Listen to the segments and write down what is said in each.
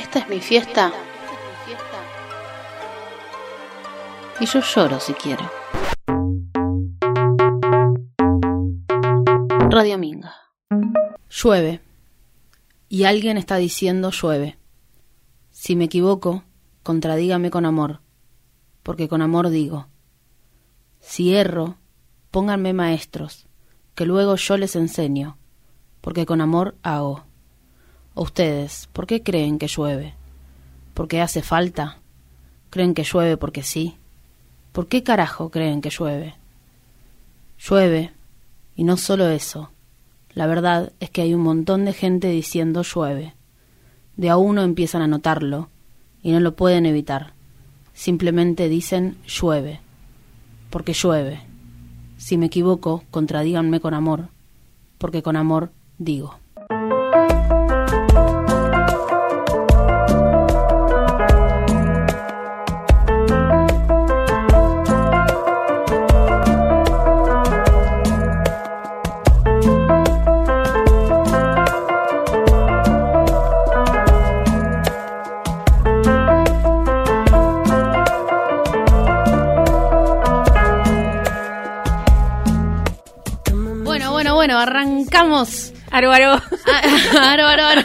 Esta es mi fiesta. Y yo lloro si quiero. Radio Minga. Llueve. Y alguien está diciendo llueve. Si me equivoco, contradígame con amor, porque con amor digo. Si erro, pónganme maestros, que luego yo les enseño, porque con amor hago. ¿O ustedes, por qué creen que llueve? ¿Porque hace falta? ¿Creen que llueve porque sí? ¿Por qué carajo creen que llueve? Llueve, y no solo eso. La verdad es que hay un montón de gente diciendo llueve. De a uno empiezan a notarlo, y no lo pueden evitar. Simplemente dicen llueve, porque llueve. Si me equivoco, contradíganme con amor, porque con amor digo. Arrancamos. Aro, aro. Aro, aro, aro.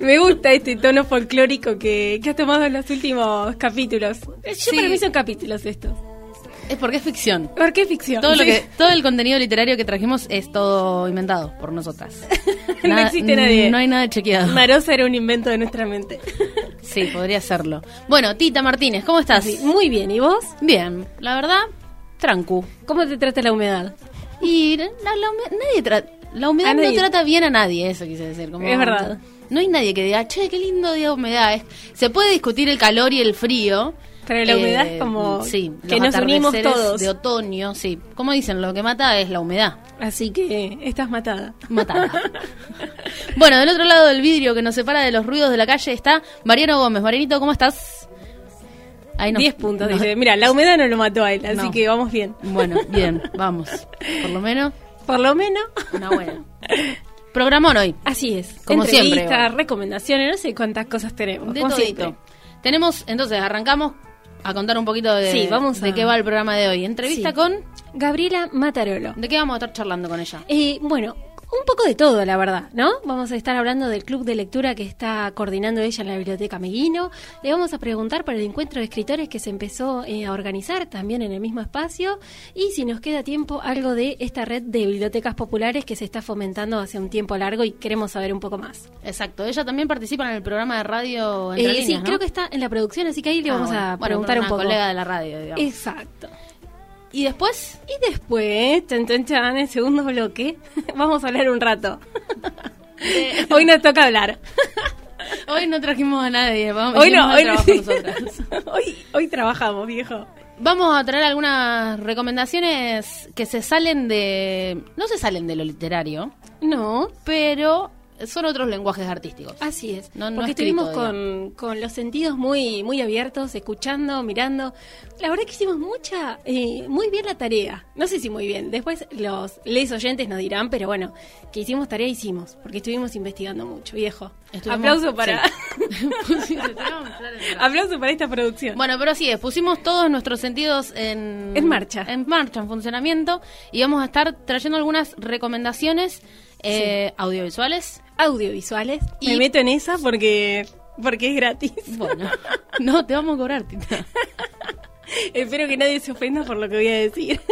Me gusta este tono folclórico que, que has tomado en los últimos capítulos. Yo Sí. para mí son capítulos estos. Es porque es ficción. ¿Por qué ficción? Todo, lo que, todo el contenido literario que trajimos es todo inventado por nosotras. No existe nadie. No hay nada chequeado. Marosa era un invento de nuestra mente. Sí, podría serlo. Bueno, Tita Martínez, ¿cómo estás? Sí, muy bien. ¿Y vos? Bien, la verdad, trancu. ¿Cómo te trata la humedad? Y la, la hume- nadie tra- la humedad no trata bien a nadie, eso quise decir. Como, Es verdad. No hay nadie que diga, che, qué lindo día de humedad. Es- se puede discutir el calor y el frío. Pero la humedad es como sí, que nos unimos todos. De otoño, sí. Como dicen, lo que mata es la humedad. Así que estás matada. Matada. bueno, del otro lado del vidrio que nos separa de los ruidos de la calle está Mariano Gómez. Marianito, ¿cómo estás? Ahí nos- 10 puntos, dice. Mira, la humedad no lo mató a él, así No. que vamos bien. Bueno, bien, vamos. Por lo menos, Por lo menos. una buena. Programón hoy. Así es. Como siempre, igual. recomendaciones, no sé cuántas cosas tenemos. De como siempre. Tenemos, entonces, arrancamos a contar un poquito de, Sí, vamos de a- qué va el programa de hoy. Entrevista Sí. con... Gabriela Matarolo. ¿De qué vamos a estar charlando con ella? Eh, bueno, un poco de todo, la verdad, ¿no? Vamos a estar hablando del club de lectura que está coordinando ella en la Biblioteca Meguino. Le vamos a preguntar por el encuentro de escritores que se empezó eh, a organizar también en el mismo espacio. Y si nos queda tiempo, algo de esta red de bibliotecas populares que se está fomentando hace un tiempo largo y queremos saber un poco más. Exacto, ella también participa en el programa de radio Entre Eh, sí, Líneas, ¿no? creo que está en la producción, así que ahí le Ah, vamos bueno. a Bueno, preguntar una un poco. colega de la radio, digamos. Exacto. Y después, Y después, chan, chan, chan, en segundo bloque, vamos a hablar un rato. Hoy nos toca hablar. hoy no trajimos a nadie, vamos, Hoy no, hoy, trabajo sí. nosotras. hoy, hoy trabajamos, viejo. Vamos a traer algunas recomendaciones que se salen de... No se salen de lo literario, No, pero son otros lenguajes artísticos. así es. No- no Porque escrito, estuvimos con, con los sentidos muy, muy abiertos, escuchando, mirando. La verdad que hicimos mucha, eh, muy bien la tarea. No sé si muy bien. Después los les oyentes nos dirán, pero bueno, que hicimos tarea hicimos, porque estuvimos investigando mucho, viejo. Estuvimos- Aplauso para, Sí, aplauso para esta producción. Bueno, pero así es, pusimos todos nuestros sentidos en... En marcha. En marcha, en funcionamiento, y vamos a estar trayendo algunas recomendaciones eh, audiovisuales. Audiovisuales. Y- Me meto en esa porque, porque es gratis. Bueno, no, te vamos a cobrar, Tita. Espero que nadie se ofenda por lo que voy a decir.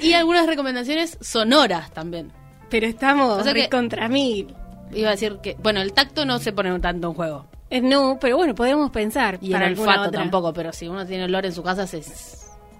Y algunas recomendaciones sonoras también. Pero estamos O sea que- contra mil. Iba a decir que, bueno, el tacto no se pone tanto en juego. Eh, No, pero bueno, podemos pensar. Y para el olfato otra. tampoco, pero si uno tiene olor en su casa se,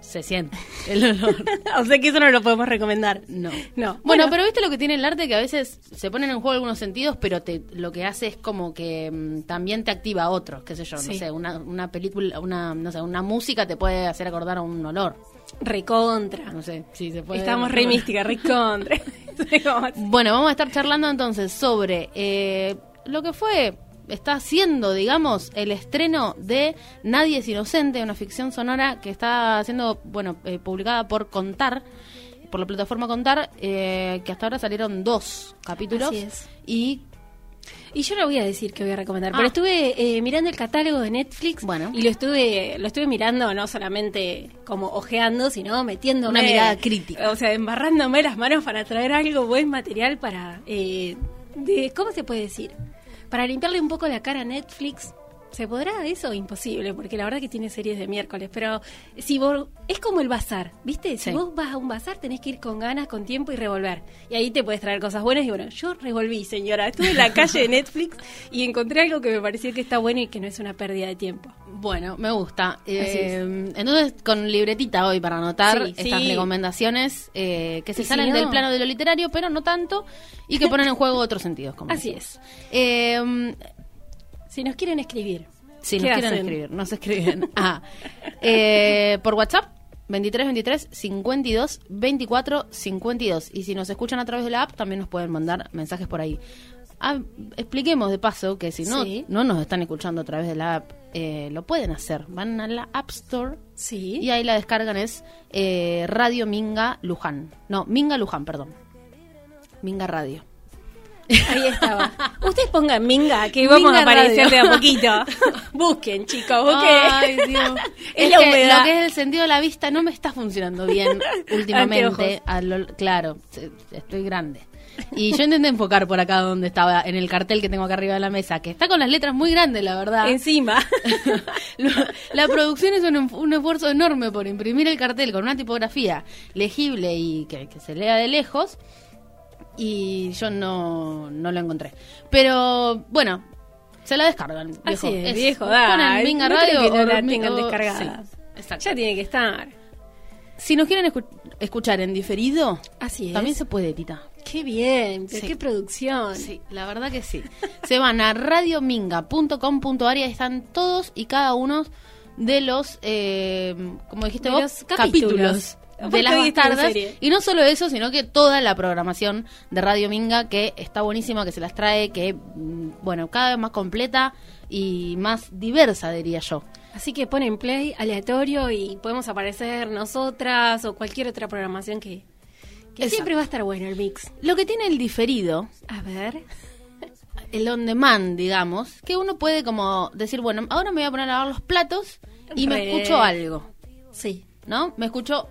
se siente el olor. o sea que eso no lo podemos recomendar. No. No. Bueno, pero viste lo que tiene el arte que a veces se ponen en juego algunos sentidos, pero te, lo que hace es como que mm, también te activa otros, qué sé yo, no sé, una, una película, una, no sé, una música te puede hacer acordar a un olor, Recontra. no sé, sí se puede. Estamos re mística, recontra. Bueno, vamos a estar charlando entonces sobre eh, lo que fue, está haciendo, digamos, el estreno de Nadie es Inocente, una ficción sonora que está siendo, bueno, eh, publicada por Contar, por la plataforma Contar, eh, que hasta ahora salieron dos capítulos Así es. y Y yo no voy a decir que voy a recomendar, Ah. pero estuve eh, mirando el catálogo de Netflix Bueno. y lo estuve lo estuve mirando no solamente como ojeando, sino metiéndome Una mirada crítica. O sea, embarrándome las manos para traer algo buen material para eh, de ¿cómo se puede decir? Para limpiarle un poco la cara a Netflix. ¿Se podrá eso? Imposible, porque la verdad que tiene series de miércoles, pero si vos, es como el bazar, ¿viste? Si Sí. vos vas a un bazar tenés que ir con ganas, con tiempo y revolver. Y ahí te puedes traer cosas buenas y bueno, yo revolví, señora. Estuve en la calle de Netflix y encontré algo que me pareció que está bueno y que no es una pérdida de tiempo. Bueno, me gusta. Eh, es. entonces, con libretita hoy para anotar Sí, estas sí. recomendaciones eh, que se si salen no- del plano de lo literario, pero no tanto, y que ponen en juego otros sentidos. Como Así decimos. Eh, Si nos quieren escribir. si ¿qué nos quieren escribir, nos escriben. Ah, eh, por WhatsApp, 23 23 52 24 52. Y si nos escuchan a través de la app, también nos pueden mandar mensajes por ahí. Ah, expliquemos de paso que si no, Sí. no nos están escuchando a través de la app, eh, lo pueden hacer. Van a la App Store Sí. y ahí la descargan es eh, Radio Minga Luján. No, Minga Luján, perdón. Minga Radio. Ahí estaba. Ustedes pongan Minga, que vamos Minga a aparecer de a poquito. busquen, chicos, busquen. Ay, Dios. Es es la que humedad. lo que es el sentido de la vista no me está funcionando bien últimamente. A lo- claro, estoy grande. Y yo intenté enfocar por acá donde estaba, en el cartel que tengo acá arriba de la mesa, que está con las letras muy grandes, la verdad. Encima. La producción es un, un esfuerzo enorme por imprimir el cartel con una tipografía legible y que, que se lea de lejos. Y yo no, no lo encontré. Pero bueno, se la descargan. Viejo. Así es, Es- viejo, ponen da. Minga no creo Radio que no o la Mi- tengan o- descargada. sí, exacto. Ya tiene que estar. Si nos quieren escu- escuchar en diferido, Así es. también se puede, Tita. Qué bien, pero Sí. qué producción. Sí, la verdad que sí. Se van a radiominga.com.ar y están todos y cada uno de los, eh, como dijiste De vos, los capítulos. De las bastardas. Y no solo eso, sino que toda la programación de Radio Minga, que está buenísima, que se las trae, que, mm, bueno, cada vez más completa y más diversa, diría yo. Así que ponen play aleatorio y podemos aparecer nosotras o cualquier otra programación que, que Exacto. siempre va a estar bueno el mix. Lo que tiene el diferido A ver. el on demand, digamos, que uno puede como decir, bueno, ahora me voy a poner a lavar los platos y me escucho algo, Sí. ¿no? Me escucho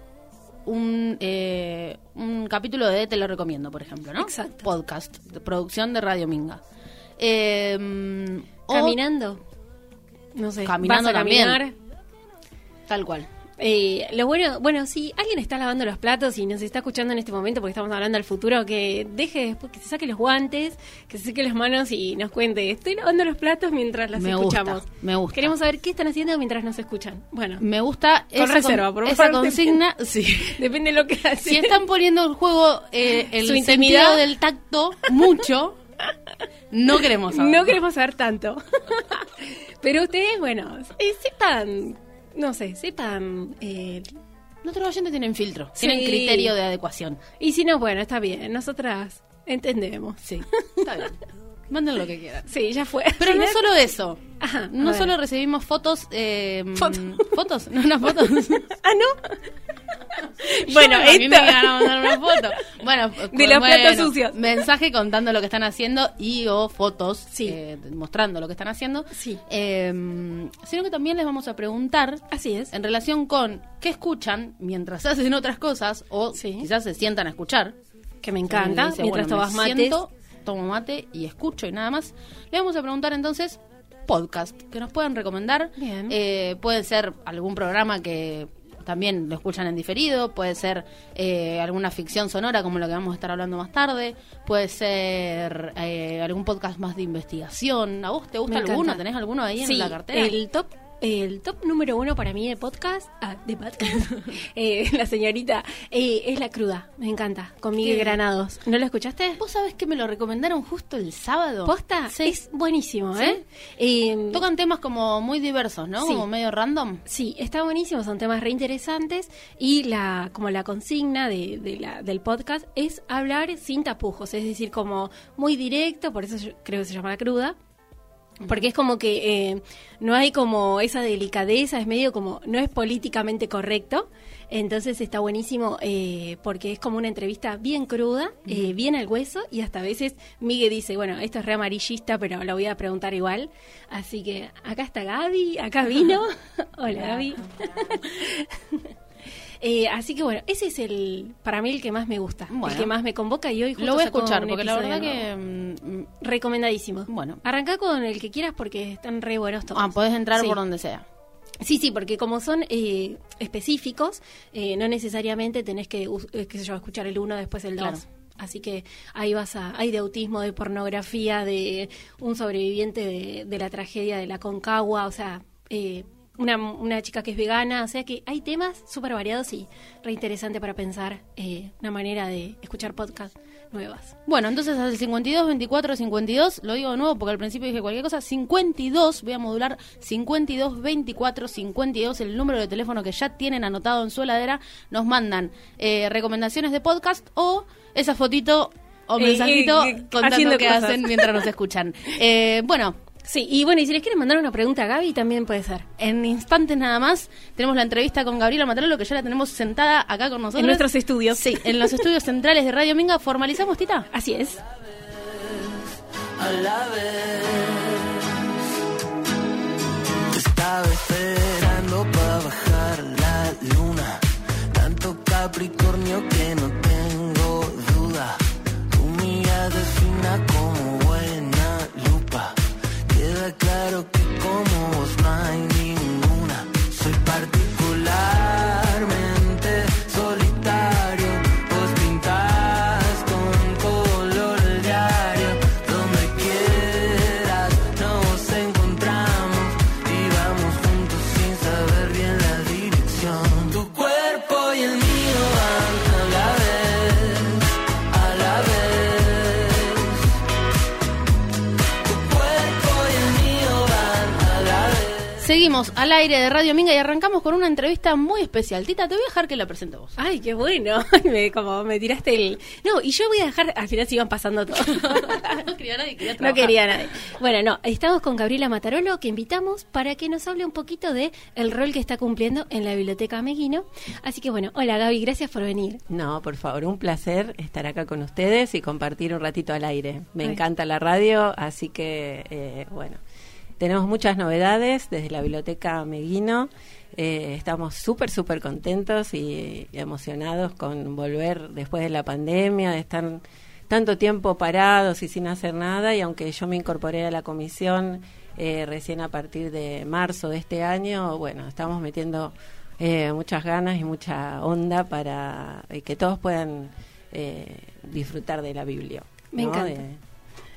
un, eh, un capítulo de Te lo recomiendo, por ejemplo, ¿no? Exacto. Podcast, de producción de Radio Minga. Eh, o- Caminando. No sé. Caminando vas a también. caminar. Tal cual. Eh, lo bueno, bueno, si alguien está lavando los platos y nos está escuchando en este momento porque estamos hablando del futuro, que deje después que se saque los guantes, que se saque las manos y nos cuente, estoy lavando los platos mientras Me gusta, escuchamos. me gusta. Queremos saber qué están haciendo mientras nos escuchan. Bueno, Me gusta Con esa, reserva, con- por esa favor, consigna. Sí. depende de lo que hacen. Si están poniendo en juego eh, el Su intimidad. del tacto mucho, no queremos saber. No queremos saber tanto. Pero ustedes, bueno, eh, sepan, no sé, sepan... eh, Nuestros oyentes tienen filtro, Sí. tienen criterio de adecuación. y si no, bueno, está bien, nosotras entendemos. Sí, está bien. Manden lo que quieran. Sí, ya fue. Pero no solo eso. Ajá, a No ver. solo recibimos fotos. Eh, Foto. ¿Fotos? No, unas fotos. Ah, ¿no? bueno, Yo me imaginé esto... que iban a mandar una foto. Bueno, De los bueno, platos sucios. Mensaje contando lo que están haciendo y o fotos Sí. eh, mostrando lo que están haciendo. Sí. Eh, sino que también les vamos a preguntar Así es. en relación con qué escuchan mientras hacen otras cosas o Sí. quizás se sientan a escuchar. Que me encanta, Dice, mientras bueno, tomas me mates. siento, tomo mate y escucho y nada más. Le vamos a preguntar entonces podcast que nos puedan recomendar. Bien. Eh, puede ser algún programa que también lo escuchan en diferido, puede ser eh, alguna ficción sonora como lo que vamos a estar hablando más tarde, puede ser eh, algún podcast más de investigación. ¿A vos te gusta Me alguno? encanta. ¿Tenés alguno ahí Sí, en la cartera? El top, el top número uno para mí de podcast, ah, de podcast, eh, la señorita, eh, es La Cruda. Me encanta, con Miguel ¿Qué? Granados. ¿No lo escuchaste? ¿Vos sabés que me lo recomendaron justo el sábado? ¿Posta? Sí. Es buenísimo, ¿Sí? ¿eh? Eh, Tocan temas como muy diversos, ¿no? Sí. Como medio random. Sí, está buenísimo, son temas reinteresantes y la como la consigna de, de la, del podcast es hablar sin tapujos, es decir, como muy directo, por eso yo creo que se llama la cruda. Porque es como que eh, no hay como esa delicadeza, es medio como, no es políticamente correcto, entonces está buenísimo eh, porque es como una entrevista bien cruda, eh, bien al hueso y hasta a veces Miguel dice, bueno, esto es re amarillista, pero lo voy a preguntar igual. Así que acá está Gaby, acá vino. Hola Gaby. Eh, así que bueno, ese es el para mí el que más me gusta, el que más me convoca y hoy justo lo voy a escuchar porque la verdad que mm, recomendadísimo. Bueno. arranca con el que quieras porque están re buenos todos. ah, podés entrar Sí. por donde sea. Sí, sí, porque como son eh, específicos, eh, no necesariamente tenés que, eh, qué sé yo, escuchar el uno después el dos. Así que ahí vas a, hay de autismo, de pornografía, de un sobreviviente de, de la tragedia de la Concagua, o sea, eh, una, una chica que es vegana, o sea que hay temas súper variados y re interesante para pensar eh, una manera de escuchar podcasts nuevas. Bueno, entonces al 52 24 52, lo digo de nuevo porque al principio dije cualquier cosa, 52, voy a modular 52 24 52, el número de teléfono que ya tienen anotado en su heladera, nos mandan eh, recomendaciones de podcast o esa fotito o Eh, mensajito eh, eh, contando qué cosas. hacen mientras nos escuchan. Bueno, Sí, y bueno, y si les quieren mandar una pregunta a Gaby, también puede ser. en instantes nada más tenemos la entrevista con Gabriela Matarolo que ya la tenemos sentada acá con nosotros. En nuestros estudios. Sí, en los estudios centrales de Radio Minga. ¿Formalizamos, Tita? Así es. a la vez. Te estaba esperando para bajar la luna. Tanto Capricornio que Claro que como vos no Seguimos al aire de Radio Minga y arrancamos con una entrevista muy especial. Tita, te voy a dejar que la presente vos. Ay, qué bueno. me, como me tiraste el. No, y yo voy a dejar. Al final se iban pasando todo. No quería nadie, quería no trabajar. quería nadie. Bueno, no. Estamos con Gabriela Matarolo, que invitamos para que nos hable un poquito de el rol que está cumpliendo en la Biblioteca Meguino. Así que bueno, hola Gaby, gracias por venir. No, por favor, un placer estar acá con ustedes y compartir un ratito al aire. Me Ay. encanta la radio, así que, eh, bueno, tenemos muchas novedades desde la Biblioteca Meguino. Eh, estamos súper, súper contentos y emocionados con volver después de la pandemia, de estar tanto tiempo parados y sin hacer nada. Y aunque yo me incorporé a la comisión eh, recién a partir de marzo de este año, bueno, estamos metiendo eh, muchas ganas y mucha onda para eh, que todos puedan eh, disfrutar de la Biblia. Me ¿no? encanta. De-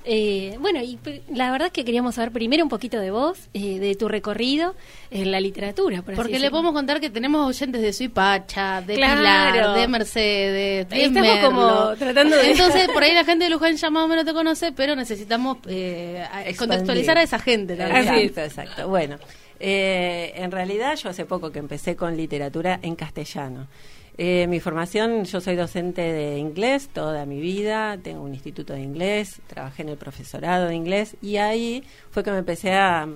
Eh, bueno, y la verdad es que queríamos saber primero un poquito de vos, eh, de tu recorrido en la literatura. Por así Porque le podemos contar que tenemos oyentes de Suipacha, de Claro. Pilar, de Mercedes, de Estamos Merlo. como tratando de- Entonces, por ahí la gente de Luján ya más o menos te conoce, pero necesitamos eh, contextualizar a esa gente también. Exacto, exacto. Bueno, eh, en realidad yo hace poco que empecé con literatura en castellano. Eh, mi formación, yo soy docente de inglés toda mi vida, tengo un instituto de inglés, trabajé en el profesorado de inglés y ahí fue que me empecé a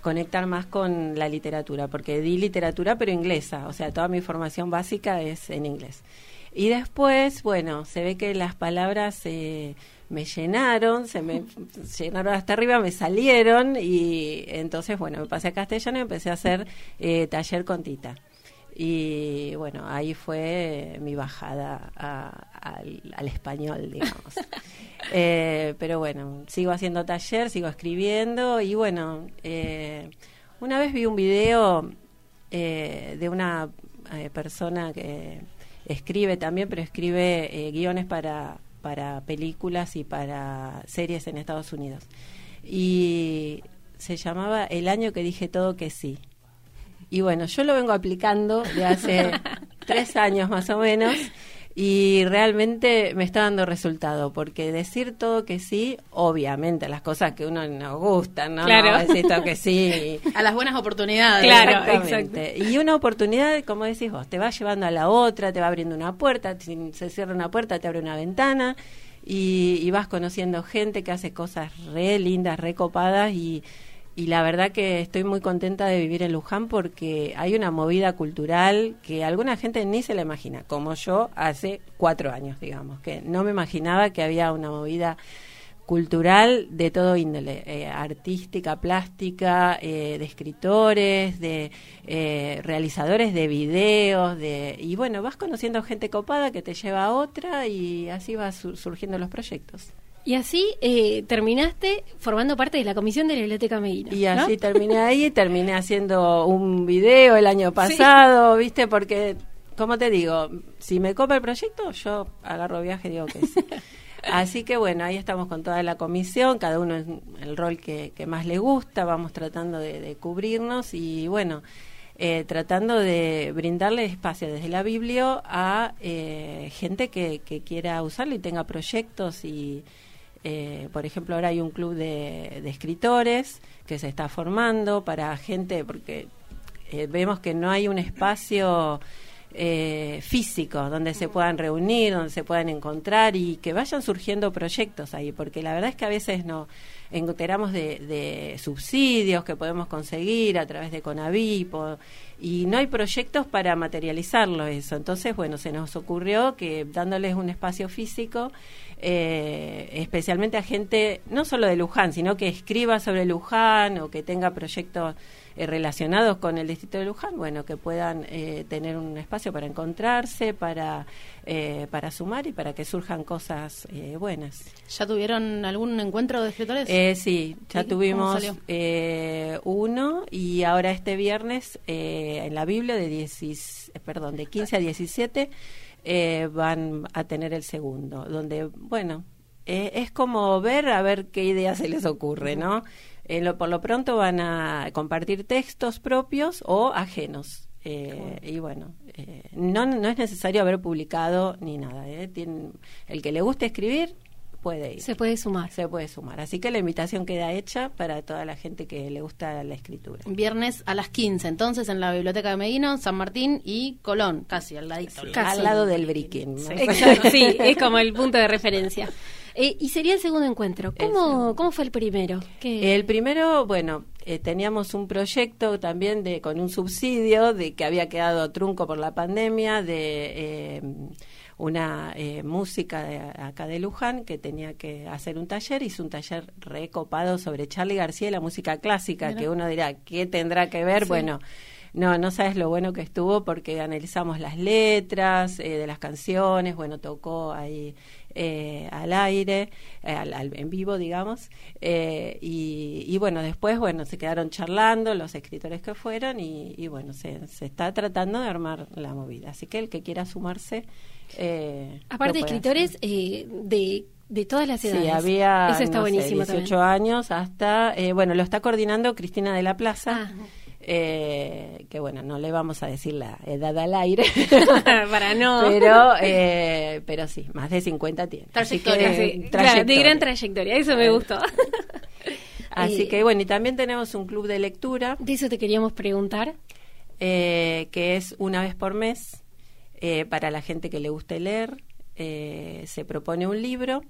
conectar más con la literatura, porque di literatura pero inglesa, o sea, toda mi formación básica es en inglés. Y después, bueno, se ve que las palabras eh, me llenaron, se me llenaron hasta arriba, me salieron y entonces, bueno, me pasé a castellano y empecé a hacer eh, taller con Tita. Y bueno, ahí fue mi bajada a- al, al español, digamos. Eh, pero bueno, sigo haciendo taller, sigo escribiendo y bueno, eh, una vez vi un video eh, de una eh, persona que escribe también, pero escribe eh, guiones para, para películas y para series en Estados Unidos. Y se llamaba El año que dije todo que sí. Y bueno, yo lo vengo aplicando de hace tres años más o menos y realmente me está dando resultado porque decir todo que sí, obviamente las cosas que uno nos gustan, ¿no? Claro. Decir todo que sí. A las buenas oportunidades. Claro, Exactamente. Y una oportunidad, como decís vos, te va llevando a la otra, te va abriendo una puerta, si se cierra una puerta, te abre una ventana. y, y vas conociendo gente que hace cosas re lindas, re copadas y, y la verdad que estoy muy contenta de vivir en Luján porque hay una movida cultural que alguna gente ni se la imagina, como yo hace cuatro años, digamos, que no me imaginaba que había una movida cultural de todo índole, eh, artística, plástica, eh, de escritores, de eh, realizadores de videos, de y bueno, vas conociendo gente copada que te lleva a otra y así van sur- surgiendo los proyectos. Y así eh, terminaste formando parte de la comisión de la Biblioteca Medina. Y ¿no? así terminé ahí, terminé haciendo un video el año pasado, ¿viste? Porque, como te digo, si me copa el proyecto, yo agarro viaje y digo que sí. Así que bueno, ahí estamos con toda la comisión, cada uno en el rol que, que más le gusta, vamos tratando de, de cubrirnos y bueno, eh, tratando de brindarle espacio desde la Biblio a eh, gente que, que quiera usarlo y tenga proyectos y, eh, por ejemplo, ahora hay un club de, de escritores que se está formando para gente, porque eh, vemos que no hay un espacio eh, físico donde se puedan reunir, donde se puedan encontrar y que vayan surgiendo proyectos ahí, porque la verdad es que a veces no enteramos de, de subsidios que podemos conseguir a través de Conavip o- y no hay proyectos para materializarlo eso. Entonces, bueno, se nos ocurrió que dándoles un espacio físico, eh, especialmente a gente no solo de Luján, sino que escriba sobre Luján o que tenga proyectos eh, relacionados con el distrito de Luján, bueno, que puedan eh, tener un espacio para encontrarse, para, eh, para sumar y para que surjan cosas eh, buenas. ¿Ya tuvieron algún encuentro de escritores? Eh, sí, ya tuvimos eh, uno y ahora este viernes eh, en la Biblia de, 10, eh, perdón, de 15 a 17 eh, van a tener el segundo, donde, bueno, eh, es como ver a ver qué ideas se les ocurre, ¿no? Eh, lo- por lo pronto van a compartir textos propios o ajenos. Eh, y bueno, eh, no, no es necesario haber publicado ni nada. ¿eh? Tienen- el que le guste escribir puede ir Se puede sumar. se puede sumar. Así que la invitación queda hecha para toda la gente que le gusta la escritura. Viernes a las 15, entonces en la Biblioteca de Medina, San Martín y Colón, casi al ladito. Casi. Al lado del Briquín. sí, es como el punto de referencia. Eh, y sería el segundo encuentro. ¿Cómo, cómo fue el primero? ¿Qué- El primero, bueno, eh, teníamos un proyecto también de con un subsidio de que había quedado trunco por la pandemia de eh, una eh, música de acá de Luján que tenía que hacer un taller, hizo un taller recopado sobre Charlie García y la música clásica, que uno dirá, ¿qué tendrá que ver? Bueno, no, no sabes lo bueno que estuvo porque analizamos las letras eh, de las canciones, bueno, tocó ahí eh, al aire, eh, al, al- en vivo, digamos, eh, y, y bueno, después, bueno, se quedaron charlando los escritores que fueron y, y bueno, se, se está tratando de armar la movida. Así que el que quiera sumarse... Eh, Aparte, escritores eh, de, de todas las edades. Sí, había Eso está no sé, buenísimo 18 también. años hasta, eh, bueno, lo está coordinando Cristina de la Plaza, Ah. Eh, que bueno, no le vamos a decir la edad al aire, Para no. pero, eh, pero sí, más de 50 tiene. Trayectoria, que, Sí, claro, de gran trayectoria, eso me gustó. Así que bueno, y también tenemos un club de lectura De eso te queríamos preguntar. eh, que es una vez por mes eh, para la gente que le guste leer. Eh, se propone un libro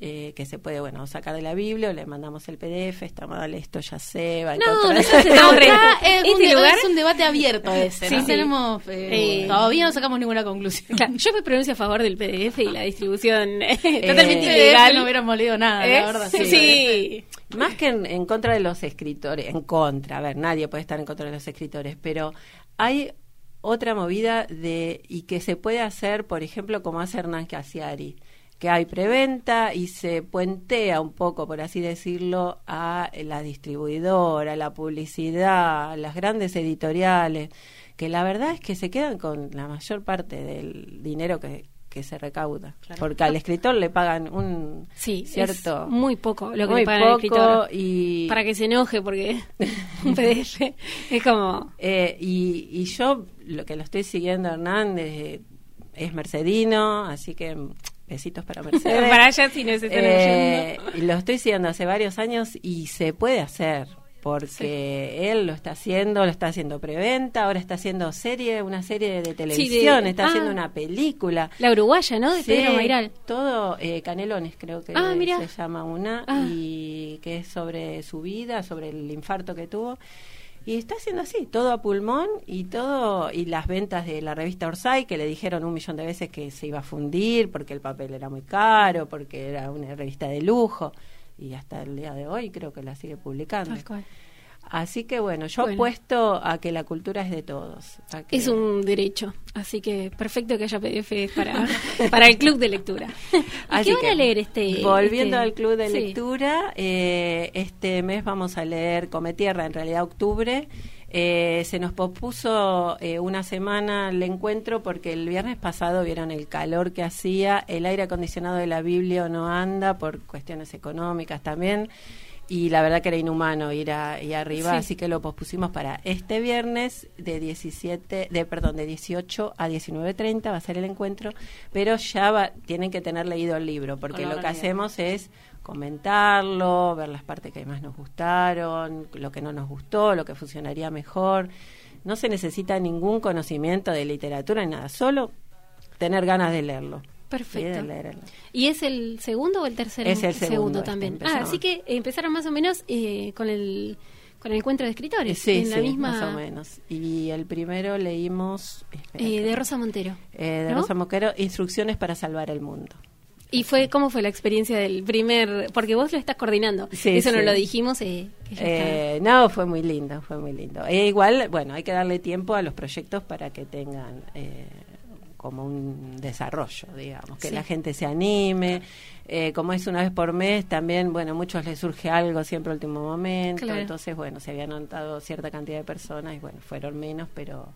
eh, que se puede, bueno, sacar de la Biblia, o le mandamos el PDF, está mal, esto ya va a No, no se Acá es, un, Este de- lugar- es un debate abierto ese. Sí, no sí. tenemos, eh, Eh, todavía no sacamos ninguna conclusión. Claro, yo me pronuncio a favor del PDF y la distribución eh, totalmente PDF ilegal. no hubiéramos leído nada, ¿Eh? la verdad. Sí. sí. Más que en, en contra de los escritores, en contra, a ver, nadie puede estar en contra de los escritores, pero hay otra movida de y que se puede hacer, por ejemplo, como hace Hernán Casiari, que hay preventa y se puentea un poco, por así decirlo, a la distribuidora, a la publicidad, a las grandes editoriales, que la verdad es que se quedan con la mayor parte del dinero que, que se recauda, porque al escritor le pagan un Sí, cierto es muy poco lo que le pagan al escritor. y Para que se enoje porque un PDF es como... eh, y, y yo lo que lo estoy siguiendo a Hernán eh, es mercedino así que besitos para Mercedes para allá si están Eh, lo estoy siguiendo hace varios años y se puede hacer porque él lo está haciendo, lo está haciendo preventa, ahora está haciendo serie, una serie de televisión, está ah. haciendo una película. La uruguaya, ¿no? De Sí, Pedro Mairal. Todo eh, Canelones, creo que Ah, se llama una, Ah. y que es sobre su vida, sobre el infarto que tuvo. Y está haciendo así, todo a pulmón y todo, y las ventas de la revista Orsay, que le dijeron un millón de veces que se iba a fundir porque el papel era muy caro, porque era una revista de lujo, y hasta el día de hoy creo que la sigue publicando. Así que bueno, yo Bueno. apuesto a que la cultura es de todos. que- Es un derecho, así que perfecto que haya PDF para, para el club de lectura. ¿Y Así qué van que, a leer este? Volviendo este- al club de sí. lectura, eh, este mes vamos a leer Come Tierra, en realidad octubre. Eh, se nos pospuso eh, una semana el encuentro porque el viernes pasado vieron el calor que hacía, el aire acondicionado de la Biblia no anda por cuestiones económicas también. Y la verdad que era inhumano ir a, ir arriba, Sí. así que lo pospusimos para este viernes de 17, de perdón, de 18 a 19.30 va a ser el encuentro, pero ya va- tienen que tener leído el libro, porque lo que hacemos es comentarlo, ver las partes que más nos gustaron, lo que no nos gustó, lo que funcionaría mejor. No se necesita ningún conocimiento de literatura ni nada, solo tener ganas de leerlo. Perfecto. ¿Y es el segundo o el tercer? Es el segundo, también. Ah, así que empezaron más o menos eh, con el con el encuentro de escritores. Sí, en la misma, más o menos. Y el primero leímos eh, de Rosa Montero. eh, de ¿no? Rosa Moquero, Instrucciones para salvar el mundo. ¿Y fue cómo fue la experiencia del primer? Porque vos lo estás coordinando. Sí, Eso no lo dijimos. Eh. Eh, no, fue muy lindo, fue muy lindo. E igual, bueno, hay que darle tiempo a los proyectos para que tengan eh, como un desarrollo, digamos, que Sí. la gente se anime. Eh, como es una vez por mes, también, bueno, a muchos les surge algo siempre a último momento. Claro. Entonces, bueno, se habían anotado cierta cantidad de personas y, bueno, fueron menos, pero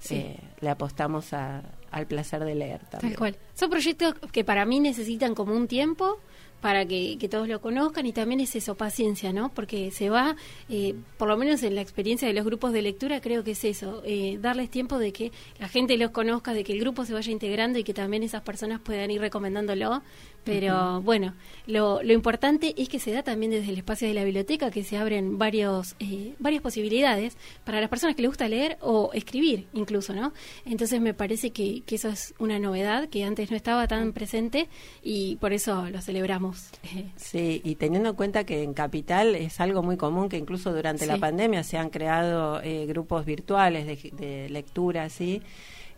Sí. eh, le apostamos a- al placer de leer también. Tal cual. Son proyectos que para mí necesitan como un tiempo para que, que todos lo conozcan y también es eso, paciencia, ¿no? Porque se va, eh, por lo menos en la experiencia de los grupos de lectura, creo que es eso, eh, darles tiempo de que la gente los conozca, de que el grupo se vaya integrando y que también esas personas puedan ir recomendándolo. Pero bueno, lo, lo importante es que se da también desde el espacio de la biblioteca, que se abren varios, eh, varias posibilidades para las personas que les gusta leer o escribir incluso, ¿no? Entonces me parece que, que eso es una novedad que antes no estaba tan presente y por eso lo celebramos. Sí, y teniendo en cuenta que en Capital es algo muy común que incluso durante la pandemia se han creado eh, grupos virtuales de, de lectura, ¿sí?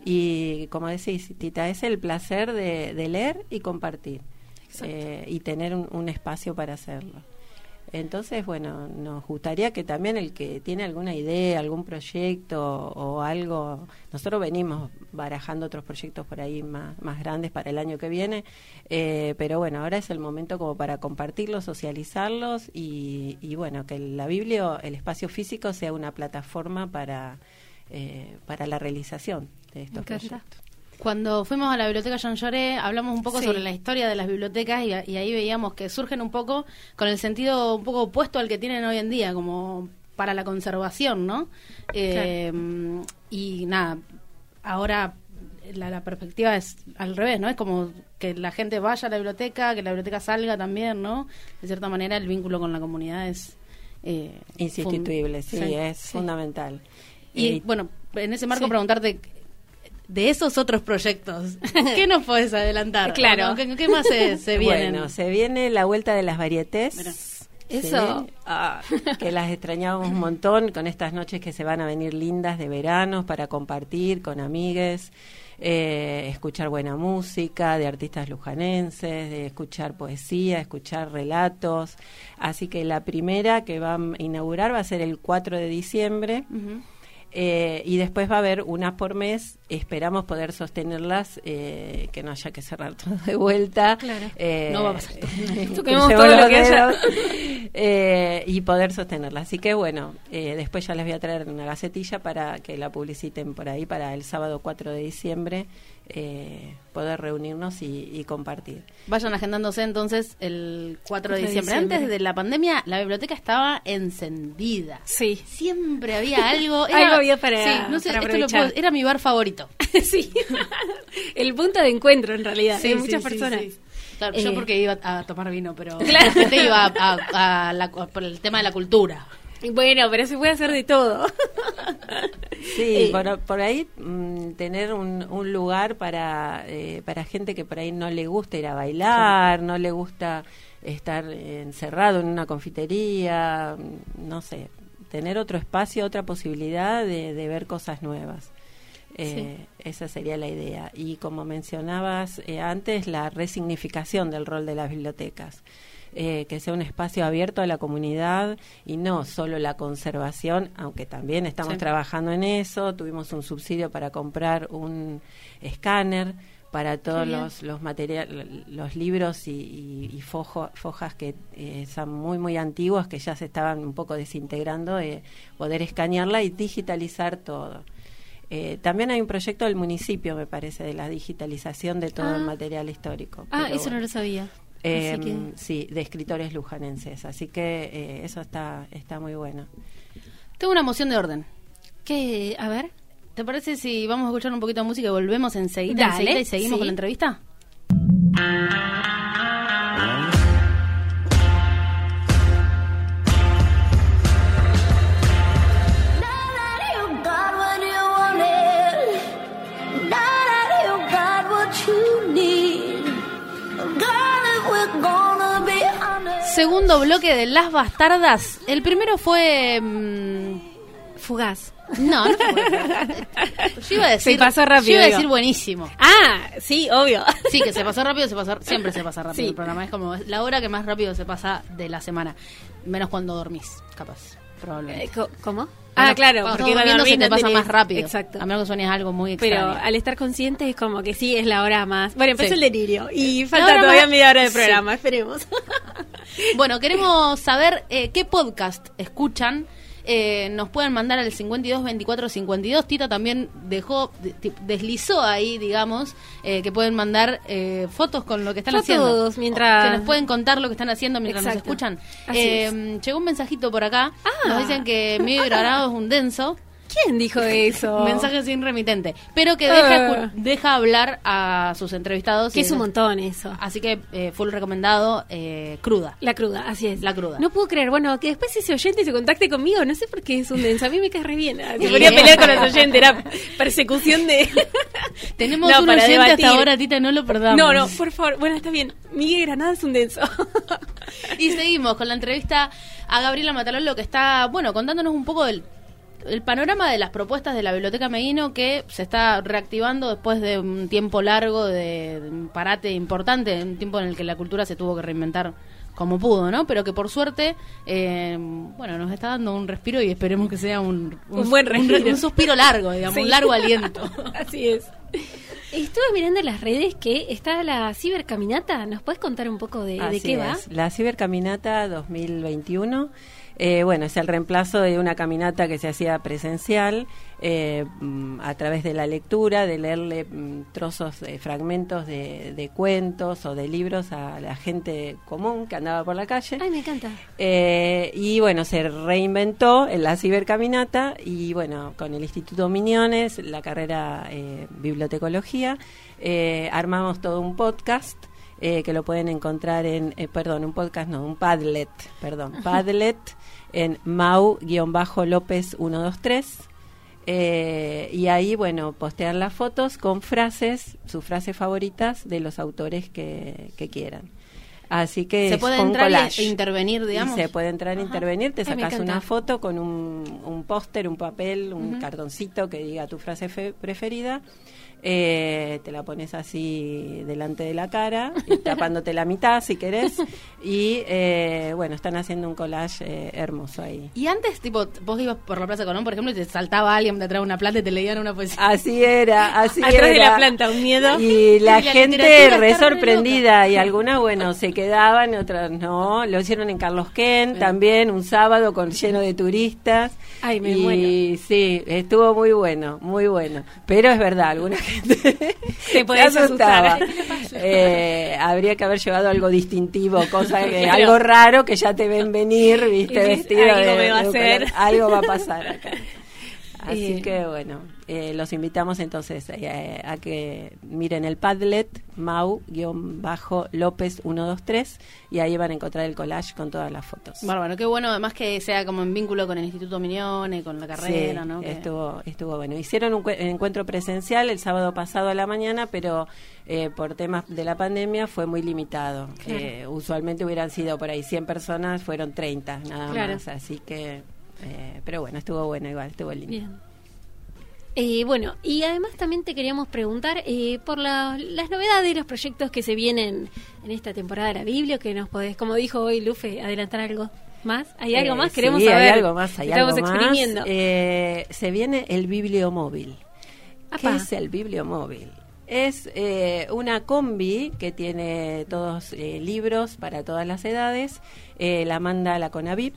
Y como decís, Tita, es el placer de, de leer y compartir eh, y tener un, un espacio para hacerlo. Entonces, bueno, nos gustaría que también el que tiene alguna idea, algún proyecto o algo, nosotros venimos barajando otros proyectos por ahí más, más grandes para el año que viene, eh, pero bueno, ahora es el momento como para compartirlos, socializarlos y, y bueno, que la Biblia, el espacio físico sea una plataforma para, eh, para la realización de estos proyectos. Cuando fuimos a la biblioteca Jean Lloré, hablamos un poco Sí. sobre la historia de las bibliotecas y, y ahí veíamos que surgen un poco con el sentido un poco opuesto al que tienen hoy en día, como para la conservación, ¿no? Eh, Y nada, ahora la, la perspectiva es al revés, ¿no? Es como que la gente vaya a la biblioteca, que la biblioteca salga también, ¿no? De cierta manera el vínculo con la comunidad es... eh, Insustituible, sí, es fundamental. y Eh, bueno, en ese marco Sí. preguntarte de esos otros proyectos, ¿qué nos puedes adelantar? Claro. ¿O ¿Qué, qué más se, se vienen? Bueno, se viene la vuelta de las varietés. Mira. Eso. Sí, ah, que las extrañamos un montón con estas noches que se van a venir lindas de verano para compartir con amigues, eh, escuchar buena música de artistas lujanenses, de escuchar poesía, escuchar relatos. Así que la primera que va a inaugurar va a ser el 4 de diciembre. Eh, y después va a haber una por mes. Esperamos poder sostenerlas, eh, que no haya que cerrar todo de vuelta. Claro. Eh, No va a pasar. Crucemos todo lo que haya. eh, y poder sostenerlas. Así que bueno, eh, después ya les voy a traer una gacetilla para que la publiciten por ahí para el sábado 4 de diciembre. Eh, poder reunirnos y, y compartir. Vayan agendándose entonces el 4 de 4 de diciembre. diciembre. Antes de la pandemia, la biblioteca estaba encendida. Sí. Siempre había algo. Algo había para- Sí, no sé, para esto lo puedo- era mi bar favorito. sí. el punto de encuentro en realidad Sí, de muchas sí, personas. sí. Claro, Eh, yo porque iba a tomar vino, pero Claro. la gente iba a, a la- por el tema de la cultura. Bueno, pero se puede hacer de todo. Sí, Eh, por, por ahí mm, tener un, un lugar para, eh, para gente que por ahí no le gusta ir a bailar, no le gusta estar encerrado en una confitería, mm, no sé, tener otro espacio, otra posibilidad de, de ver cosas nuevas. Eh, Esa sería la idea. Y como mencionabas eh, antes, la resignificación del rol de las bibliotecas. Eh, que sea un espacio abierto a la comunidad y no solo la conservación, aunque también estamos Sí. trabajando en eso. Tuvimos un subsidio para comprar un escáner para todos los, los materiales, los libros y, y- y fojo- fojas que eh, son muy, muy antiguas, que ya se estaban un poco desintegrando, eh, poder escanearla y digitalizar todo. Eh, también hay un proyecto del municipio, me parece, de la digitalización de todo Ah. el material histórico. Ah, eso no lo sabía. Eh, que- Sí, de escritores lujanenses. Así que eh, eso está, está muy bueno. Tengo una moción de orden. ¿Qué? A ver. ¿Te parece si vamos a escuchar un poquito de música y volvemos enseguida, Dale, enseguida y seguimos sí. con la entrevista? Segundo bloque de Las Bastardas. El primero fue... mm, Fugaz. no, no fue... Yo iba a decir... Se pasó rápido, Yo iba a digo. decir buenísimo. Ah, sí, obvio. Sí, que se pasó rápido, se pasó, siempre se pasa rápido Sí. el programa. Es como la hora que más rápido se pasa de la semana. Menos cuando dormís, capaz, probablemente. Eh, ¿Cómo? Ah, claro, porque durmiendo se te no pasa tenés- más rápido. Exacto. A menos que sueñes algo muy Pero extraño. al estar consciente es como que sí, es la hora más... Bueno, empezó Sí. el delirio y falta todavía más- media hora de sí. programa, esperemos. Bueno, queremos saber eh, qué podcast escuchan. Eh, nos pueden mandar al 52 24 52. Tita también dejó, de- deslizó ahí, digamos, eh, que pueden mandar eh, fotos con lo que están Fotos haciendo. mientras- Que nos pueden contar lo que están haciendo mientras Exacto. nos escuchan. Eh, Llegó un mensajito por acá. Ah. Nos dicen que Miguel Granado es un denso. ¿Quién dijo eso? Mensaje sin remitente. Pero que deja, Ah. deja hablar a sus entrevistados. Que es un montón eso. Así que eh, full recomendado, eh, cruda. La cruda, así es. La cruda. No puedo creer, bueno, que después ese oyente se contacte conmigo, no sé por qué es un denso, a mí me cae re bien. Se Sí. podría pelear con los oyentes, era persecución de... Tenemos No, un para oyente debatir. hasta ahora, Tita, no lo perdamos. No, no, por favor, bueno, está bien. Miguel Granada es un denso. Y seguimos con la entrevista a Gabriela Matalolo, que está, bueno, contándonos un poco del el panorama de las propuestas de la Biblioteca Meguino que se está reactivando después de un tiempo largo de, de un parate importante, un tiempo en el que la cultura se tuvo que reinventar como pudo, ¿no? Pero que por suerte, eh, bueno, nos está dando un respiro y esperemos que sea un, Un buen re- respiro. un suspiro largo, digamos, Sí. un largo aliento. Así es. Estuve mirando en las redes que está la cibercaminata. ¿Nos puedes contar un poco de, qué va? La Cibercaminata 2021, eh, bueno, es el reemplazo de una caminata que se hacía presencial eh, mm, a través de la lectura, de leerle mm, trozos, eh, fragmentos de, de cuentos o de libros a la gente común que andaba por la calle. Ay, me encanta. Eh, y bueno, se reinventó en la cibercaminata y bueno, con el Instituto Miñones, la carrera eh, Bibliotecología, eh, armamos todo un podcast eh, que lo pueden encontrar en, eh, perdón, un podcast, no, un Padlet, perdón, Padlet en Mau-López 123. Eh, y ahí, bueno, postear las fotos con frases, sus frases favoritas de los autores que, que quieran. Así que Se puede entrar collage. e intervenir, digamos. Y se puede entrar e intervenir, te sacas una foto con un, un póster, un papel, un cartoncito que diga tu frase fe- preferida. Eh, te la pones así delante de la cara, y tapándote la mitad si querés. Y eh, bueno, están haciendo un collage eh, hermoso ahí. Y antes, tipo, vos ibas por la Plaza Colón, por ejemplo, y te saltaba alguien detrás de una planta y te leían una poesía. Así era, así Atrás era. de la planta, un miedo. Y la Y la gente re sorprendida y algunas, bueno, se quedaban, otras no. Lo hicieron en Carlos Ken también, un sábado con lleno de turistas. Ay, me y muero. sí, estuvo muy bueno, muy bueno. Pero es verdad, alguna Te asustaba. asustar. Eh, habría que haber llevado algo distintivo, cosa que Claro. algo raro que ya te ven venir, viste, vestido algo de- me va a de hacer. algo va a pasar acá. Así Eh, que bueno, eh, los invitamos entonces eh, a que miren el Padlet Mau-López 123 y ahí van a encontrar el collage con todas las fotos. Bárbaro, qué bueno, además que sea como en vínculo con el Instituto Mignone, con la carrera, Sí, ¿no? Estuvo, estuvo bueno. Hicieron un cue- encuentro presencial el sábado pasado a la mañana, pero eh, por temas de la pandemia fue muy limitado. Claro. Eh, usualmente hubieran sido por ahí 100 personas, fueron 30 nada Claro. más. Así que, eh, pero bueno, estuvo bueno igual, estuvo lindo. Bien. Eh, bueno, y además también te queríamos preguntar eh, por la- las novedades y los proyectos que se vienen en esta temporada de la Biblia, que nos podés, como dijo hoy Lufe, adelantar algo más. ¿Hay algo Eh, más? Queremos sí, saber. hay algo más, hay Estamos algo exprimiendo. Se viene el bibliomóvil. ¿Qué es el bibliomóvil? Es eh, una combi que tiene todos eh, libros para todas las edades. Eh, la manda la CONAVIP,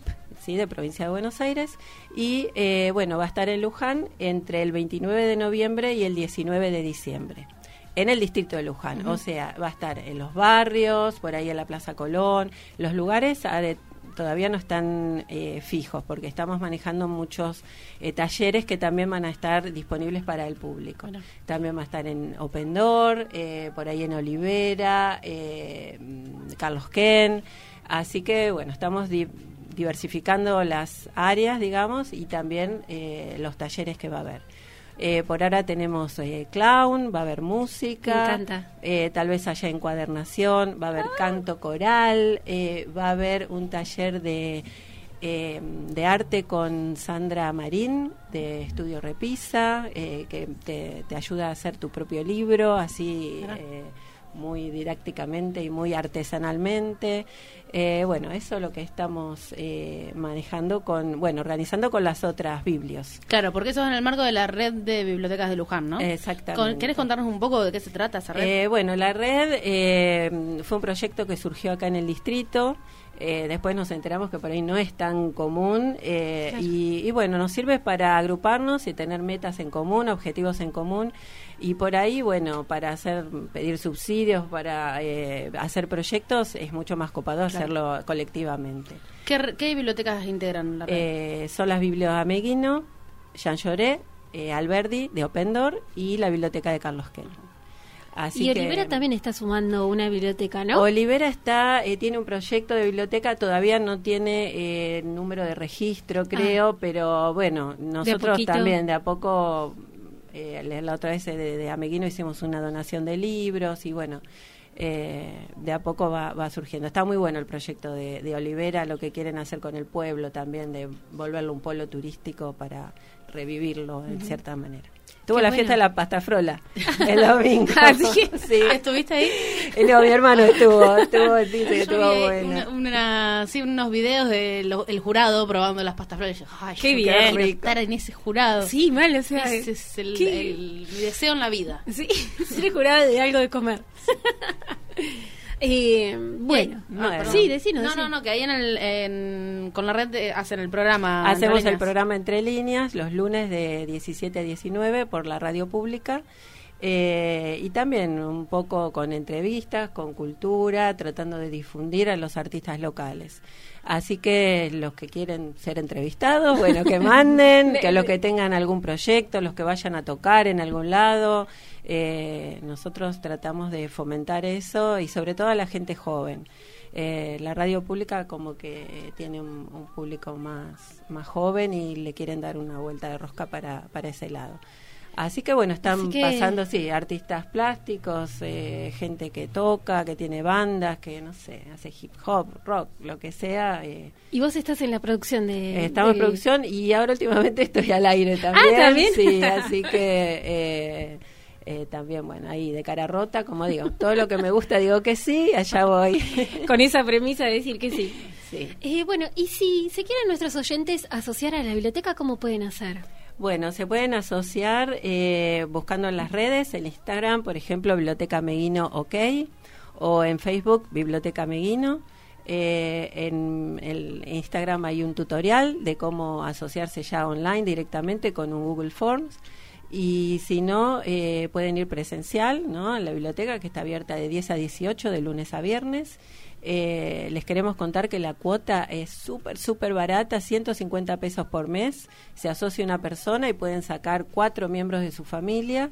¿sí? de provincia de Buenos Aires. Y eh, bueno, va a estar en Luján entre el 29 de noviembre y el 19 de diciembre. En el distrito de Luján. O sea, va a estar en los barrios, por ahí en la Plaza Colón. Los lugares todavía no están eh, fijos porque estamos manejando muchos eh, talleres que también van a estar disponibles para el público. Bueno. También va a estar en Open Door, eh, por ahí en Olivera, mm, Carlos Ken. Así que, bueno, estamos diversificando las áreas, digamos, y también eh, los talleres que va a haber. Eh, por ahora tenemos eh, clown, va a haber música, eh, tal vez haya encuadernación, va a haber canto coral, eh, va a haber un taller de, eh, de arte con Sandra Marín de Estudio Repisa, eh, que te, te ayuda a hacer tu propio libro, así eh, muy didácticamente y muy artesanalmente. Eh, bueno, eso es lo que estamos eh, manejando con, bueno, organizando con las otras biblios. Claro, porque eso es en el marco de la red de bibliotecas de Luján, ¿no? Exactamente. ¿Querés contarnos un poco de qué se trata esa red? Eh, bueno, la red eh, fue un proyecto que surgió acá en el distrito. Eh, después nos enteramos que por ahí no es tan común eh, y, y bueno, nos sirve para agruparnos y tener metas en común, objetivos en común y por ahí, bueno, para hacer pedir subsidios, para eh, hacer proyectos es mucho más copado hacerlo colectivamente. ¿Qué, qué bibliotecas integran la red? Eh, son las biblios Ameguino, Jean Lloré, eh, Alberdi de Open Door y la biblioteca de Carlos Ken. Así y que- Olivera también está sumando una biblioteca, ¿no? Olivera está, eh, tiene un proyecto de biblioteca, todavía no tiene eh, número de registro, creo, pero bueno, nosotros también de a poco, eh, la otra vez eh, de, de Ameguino hicimos una donación de libros y bueno, eh, de a poco va, va surgiendo. Está muy bueno el proyecto de, de Olivera, lo que quieren hacer con el pueblo también, de volverlo un pueblo turístico para revivirlo en cierta manera. Tuvo Qué la bueno. fiesta de la pasta frola el domingo. Ah, ¿sí? sí. ¿Estuviste ahí? No, mi hermano estuvo, estuvo, que Yo estuvo vi bueno. una- una- sí, unos videos del jurado probando las yo, Ay, Qué bien. Rico. estar en ese jurado. Sí, mal, o sea. Ese es el, ¿qué? el- mi deseo en la vida. Sí, ser jurada de algo de comer. Eh, bueno, No, Ah, no. sí, decinos. No, no, no, que ahí en el, en- con la red de- hacen el programa. Hacemos el programa Entre Líneas los lunes de 17 a 19 por la radio pública. eh, y también un poco con entrevistas, con cultura, tratando de difundir a los artistas locales. Así que los que quieren ser entrevistados, bueno, que manden, que los que tengan algún proyecto, los que vayan a tocar en algún lado, eh, nosotros tratamos de fomentar eso y sobre todo a la gente joven. Eh, la radio pública como que tiene un, un público más, más joven y le quieren dar una vuelta de rosca para, para ese lado. Así que bueno, están que- pasando, sí, artistas plásticos, eh, gente que toca, que tiene bandas, que no sé, hace hip hop, rock, lo que sea. eh, Y vos estás en la producción de. Estamos en producción y ahora últimamente estoy al aire también. Ah, ¿también? Sí, así que eh, también, bueno, ahí de cara rota, como digo, todo lo que me gusta digo que sí, allá voy. Con esa premisa de decir que sí. sí. Eh, bueno, y si se quieren nuestros oyentes asociar a la biblioteca, ¿cómo pueden hacer? Bueno, se pueden asociar eh, buscando en las redes, en Instagram, por ejemplo, Biblioteca Meguino OK, o en Facebook, Biblioteca Meguino. Eh, en el Instagram hay un tutorial de cómo asociarse ya online directamente con un Google Forms. Y si no, eh, pueden ir presencial ¿no? en la biblioteca que está abierta de 10 a 18 de lunes a viernes. eh, les queremos contar que la cuota es súper, súper barata, 150 pesos por mes. Se asocia una persona y pueden sacar cuatro miembros de su familia.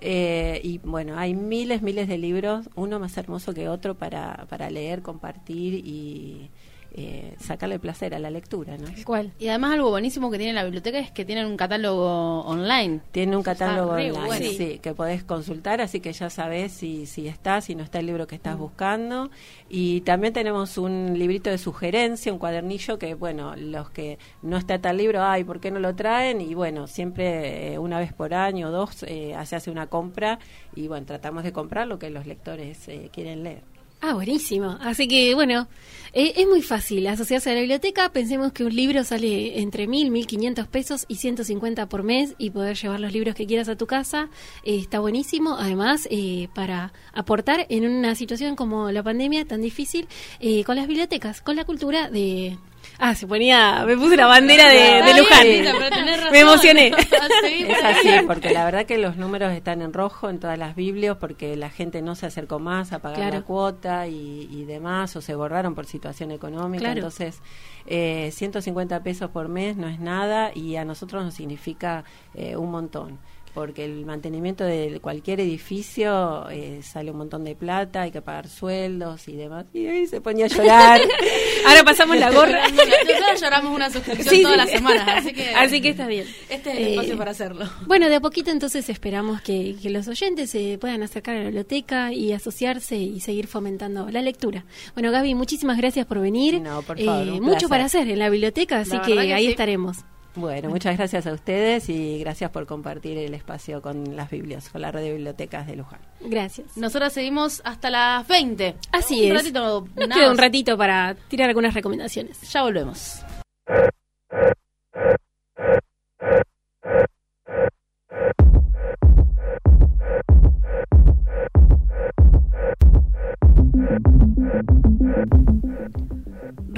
Eh, y bueno, hay miles, miles de libros, uno más hermoso que otro para, para leer, compartir y eh, sacarle placer a la lectura. ¿no? ¿Cuál? Y además algo buenísimo que tiene la biblioteca es que tienen un catálogo online. Tiene un catálogo online, bueno. sí, que podés consultar, así que ya sabés si, si está, si no está el libro que Mm. estás buscando. Y también tenemos un librito de sugerencia, un cuadernillo que, bueno, los que no está tal libro, ay, ¿por qué no lo traen? Y bueno, siempre eh, una vez por año o dos eh, se hace una compra y bueno, tratamos de comprar lo que los lectores eh, quieren leer. Ah, buenísimo. Así que, bueno, eh, es muy fácil asociarse a la biblioteca. Pensemos que un libro sale entre 1.000, 1.500 pesos y 150 por mes y poder llevar los libros que quieras a tu casa. eh, está buenísimo. Además, eh, para aportar en una situación como la pandemia tan difícil, eh, con las bibliotecas, con la cultura de... Ah, se ponía, me puse la bandera de, de Luján. bien, Lita, pero tenés razón. Me emocioné. Es así, porque la verdad que los números están en rojo en todas las biblios porque la gente no se acercó más a pagar Claro. la cuota y, y demás, o se borraron por situación económica. Claro. Entonces, eh, 150 pesos por mes no es nada y a nosotros nos significa eh, un montón. Porque el mantenimiento de cualquier edificio eh, sale un montón de plata, hay que pagar sueldos y demás. Y ahí se ponía a llorar. Ahora pasamos la gorra. Nosotros lloramos una suscripción Sí, todas sí. las semanas, así que, Así que está bien. este es el Eh, espacio para hacerlo. Bueno, de a poquito entonces esperamos que, que los oyentes se puedan acercar a la biblioteca y asociarse y seguir fomentando la lectura. Bueno, Gaby, muchísimas gracias por venir. No, por favor, Eh, un mucho placer. para hacer en la biblioteca, así La que, ahí sí. estaremos. Bueno, muchas gracias a ustedes y gracias por compartir el espacio con las biblias, con la red de bibliotecas de Luján. Gracias. Nosotros seguimos hasta las 20. Así un es. ratito, Nos queda un ratito para tirar algunas recomendaciones. Ya volvemos.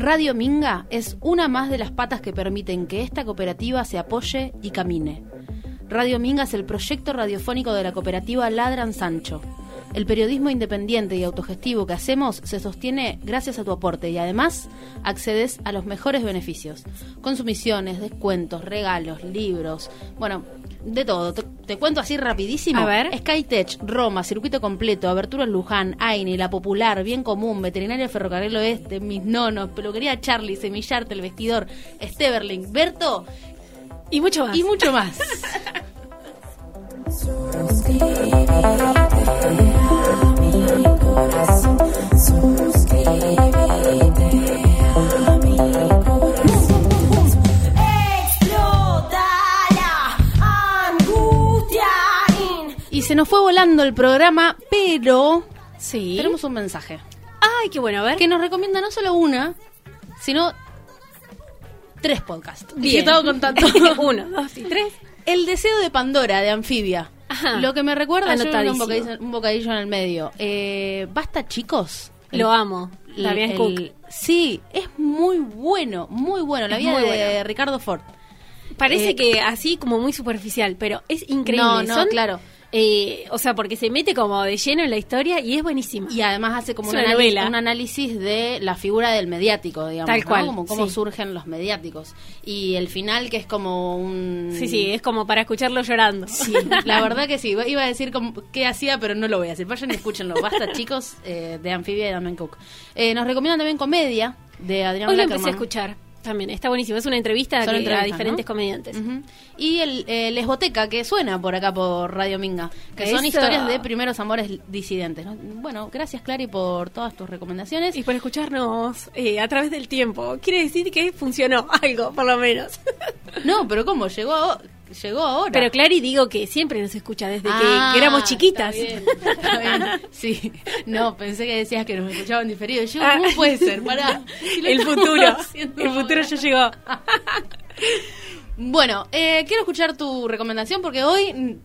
Radio Minga es una más de las patas que permiten que esta cooperativa se apoye y camine. Radio Minga es el proyecto radiofónico de la cooperativa Ladran Sancho. El periodismo independiente y autogestivo que hacemos se sostiene gracias a tu aporte y además accedes a los mejores beneficios. Consumiciones, descuentos, regalos, libros, bueno, de todo. Te, cuento así rapidísimo. A ver. Skytech, Roma, Circuito Completo, Abertura en Luján, AINI, La Popular, Bien Común, Veterinaria Ferrocarril Oeste, Mis Nonos, Peluquería Charlie, Semillarte, El Vestidor, Steverling, Berto Y mucho más. y mucho más. se nos fue volando el programa, pero Sí. tenemos un mensaje Ay, qué bueno, a ver. que nos recomienda no solo una, sino tres podcasts. Bien. que todo con tanto. Uno, dos y tres. El deseo de Pandora de Anfibia. Ajá. Lo que me recuerda yo un bocadillo, un bocadillo en el medio. Eh, Basta, chicos. Lo amo. El- el- Cook. Sí, es muy bueno, muy bueno. La Es vida de bueno. Ricardo Ford. Parece Eh, que así como muy superficial, pero es increíble. No, no, Son, claro. Eh, o sea, porque se mete como de lleno en la historia y es buenísimo. Y además hace como un una análisis, novela. un análisis de la figura del mediático, digamos. Tal ¿no? cual, Como cómo sí. surgen los mediáticos. Y el final que es como un... Sí, sí, es como para escucharlo llorando. Sí, la verdad que sí. Iba a decir como qué hacía, pero no lo voy a decir. Vayan y escúchenlo. Basta, chicos, eh, de Anfibia y Damián Cook. Eh, nos recomiendan también comedia de Adrián Hoy lo empecé a escuchar también. Está buenísimo. Es una entrevista que- a diferentes ¿no? comediantes. Y el eh, Lesboteca, que suena por acá por Radio Minga, que son Eso. historias de primeros amores disidentes. ¿no? Bueno, gracias Clary por todas tus recomendaciones. Y por escucharnos eh, a través del tiempo. Quiere decir que funcionó algo, por lo menos. No, pero ¿cómo? Llegó, a- llegó ahora. Pero Clary digo que siempre nos escucha desde Ah, que, que éramos chiquitas. Está bien, está bien. Sí, no, pensé que decías que nos escuchaban diferido. Yo, Ah. ¿cómo puede ser? Pará. El futuro. El futuro ya llegó. Bueno, eh, quiero escuchar tu recomendación porque hoy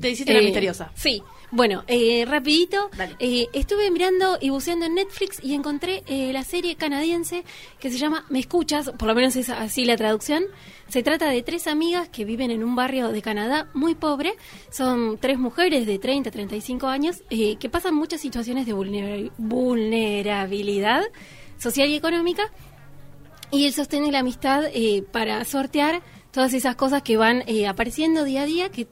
te hiciste la Eh, misteriosa. Sí. Bueno, eh, rapidito, eh, estuve mirando y buceando en Netflix y encontré eh, la serie canadiense que se llama Me Escuchas, por lo menos es así la traducción. Se trata de tres amigas que viven en un barrio de Canadá muy pobre. Son tres mujeres de 30, 35 años eh, que pasan muchas situaciones de vulnera- vulnerabilidad social y económica y él sostiene la amistad eh, para sortear todas esas cosas que van eh, apareciendo día a día que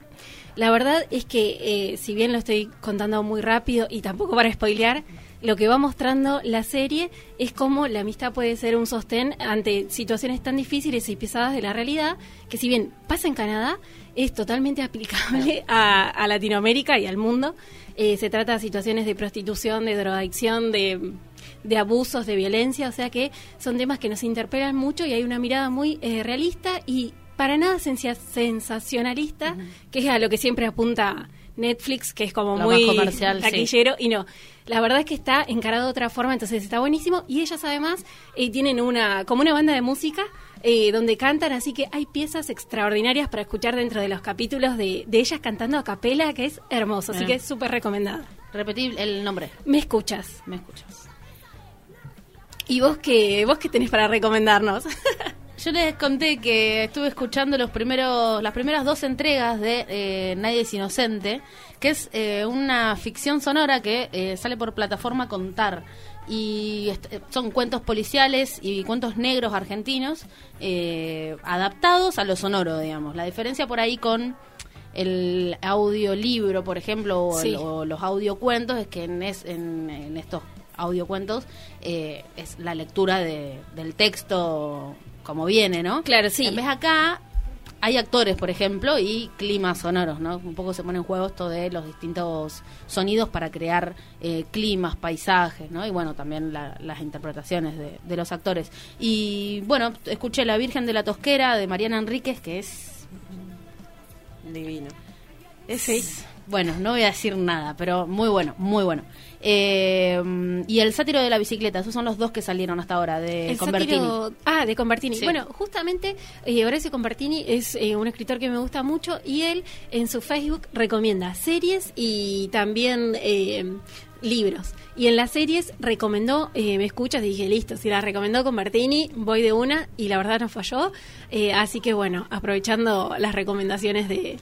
la verdad es que eh, si bien lo estoy contando muy rápido y tampoco para spoilear lo que va mostrando la serie es cómo la amistad puede ser un sostén ante situaciones tan difíciles y pesadas de la realidad que si bien pasa en Canadá es totalmente aplicable a, a Latinoamérica y al mundo. Eh, se trata de situaciones de prostitución de drogadicción de de abusos, de violencia, o sea que son temas que nos interpelan mucho y hay una mirada muy eh, realista y para nada sensacionalista, que es a lo que siempre apunta Netflix, que es como Lo muy comercial, sí. taquillero, y no. La verdad es que está encarado de otra forma, entonces está buenísimo. Y ellas además eh, tienen una como una banda de música eh, donde cantan, así que hay piezas extraordinarias para escuchar dentro de los capítulos de, de ellas cantando a capela, que es hermoso, así que es súper recomendada. Repetí el nombre. ¿Me escuchas? ¿Me escuchas? ¿Y vos qué, vos qué tenés para recomendarnos? Yo les conté que estuve escuchando los primeros, las primeras dos entregas de eh, Nadie es Inocente, que es eh, una ficción sonora que eh, sale por plataforma Contar. Y eh, son cuentos policiales y cuentos negros argentinos eh, adaptados a lo sonoro, digamos. La diferencia por ahí con el audiolibro, por ejemplo, o, el- o los audiocuentos, es que en, es- en, en estos audiocuentos eh, es la lectura de- del texto como viene, ¿no? Claro, sí. En vez acá hay actores, por ejemplo, y climas sonoros, ¿no? Un poco se pone en juego esto de los distintos sonidos para crear eh, climas, paisajes, ¿no? Y bueno, también la- las interpretaciones de, de los actores. Y bueno, escuché La Virgen de la Tosquera de Mariana Enríquez, que es Divino. es, bueno, no voy a decir nada, pero muy bueno, muy bueno. Eh, y el sátiro de la bicicleta, esos son los dos que salieron hasta ahora de El Convertini. sátiro- Ah, de Convertini. Sí. Bueno, justamente eh, Horacio Convertini es eh, un escritor que me gusta mucho y él en su Facebook recomienda series y también eh, libros. Y en las series recomendó, eh, me escuchas, dije, listo, si la recomendó Convertini, voy de una y la verdad no falló. Eh, así que bueno, aprovechando las recomendaciones de,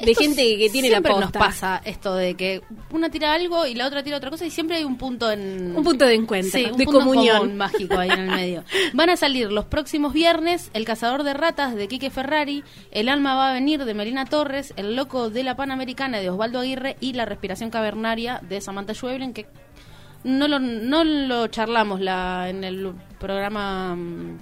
de gente que tiene la posta. nos pasa esto de que una tira algo y la otra tira otra cosa y siempre hay un punto en Un punto de encuentro, Sí, un de punto comunión. común mágico ahí en el medio. Van a salir los próximos viernes El cazador de ratas de Quique Ferrari, El alma va a venir de Melina Torres, El loco de la Panamericana de Osvaldo Aguirre y La respiración cavernaria de Samantha Schweblin que no lo, no lo charlamos la, en el programa mm,